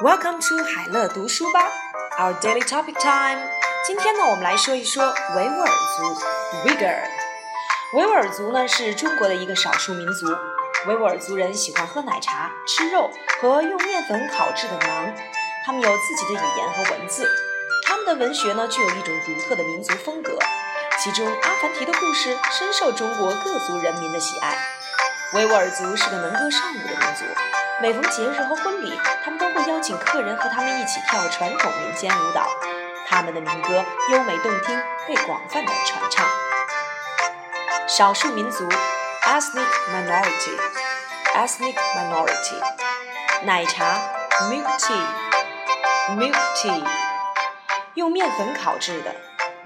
Welcome to 海乐读书吧，Our daily topic time。今天呢，我们来说一说维吾尔族 （Uyghur）。维吾尔族呢是中国的一个少数民族。维吾尔族人喜欢喝奶茶、吃肉和用面粉烤制的馕。他们有自己的语言和文字。他们的文学呢具有一种独特的民族风格。其中，阿凡提的故事深受中国各族人民的喜爱。维吾尔族是个能歌善舞的民族。每逢节日和婚礼，他们都会邀请客人和他们一起跳传统民间舞蹈。他们的民歌优美动听，被广泛的传唱。少数民族 （ethnic minority），ethnic minority。奶茶 （milk tea），milk tea。用面粉烤制的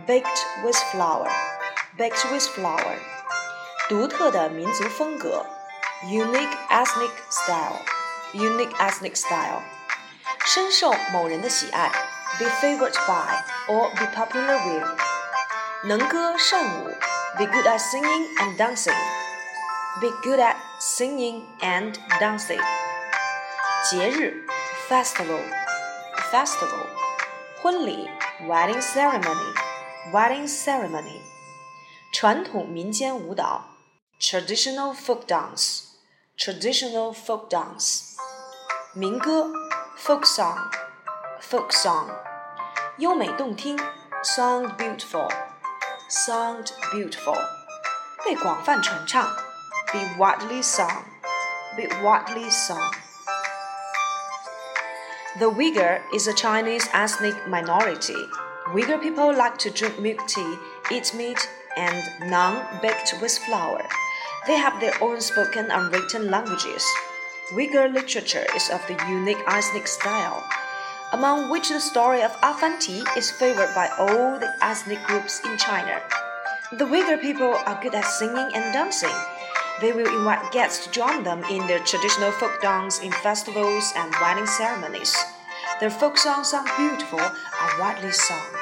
（baked with flour），baked with flour。独特的民族风格 （unique ethnic style）。unique ethnic style，深受某人的喜爱，be favored by or be popular with，能歌善舞，be good at singing and dancing，be good at singing and dancing，节日，festival，festival，婚礼，wedding ceremony，wedding ceremony，传统民间舞蹈，traditional folk dance，traditional folk dance。 民歌，folk song，folk song，优美动听，sound beautiful，sound beautiful，被广泛传唱，be widely sung，be widely sung。The Uyghur is a Chinese ethnic minority. Uyghur people like to drink milk tea, eat meat, and naan baked with flour. They have their own spoken and written languages. Uyghur literature is of the unique ethnic style, among which the story of Afanti is favored by all the ethnic groups in China. The Uyghur people are good at singing and dancing. They will invite guests to join them in their traditional folk dance in festivals and wedding ceremonies. Their folk songs are beautiful and widely sung.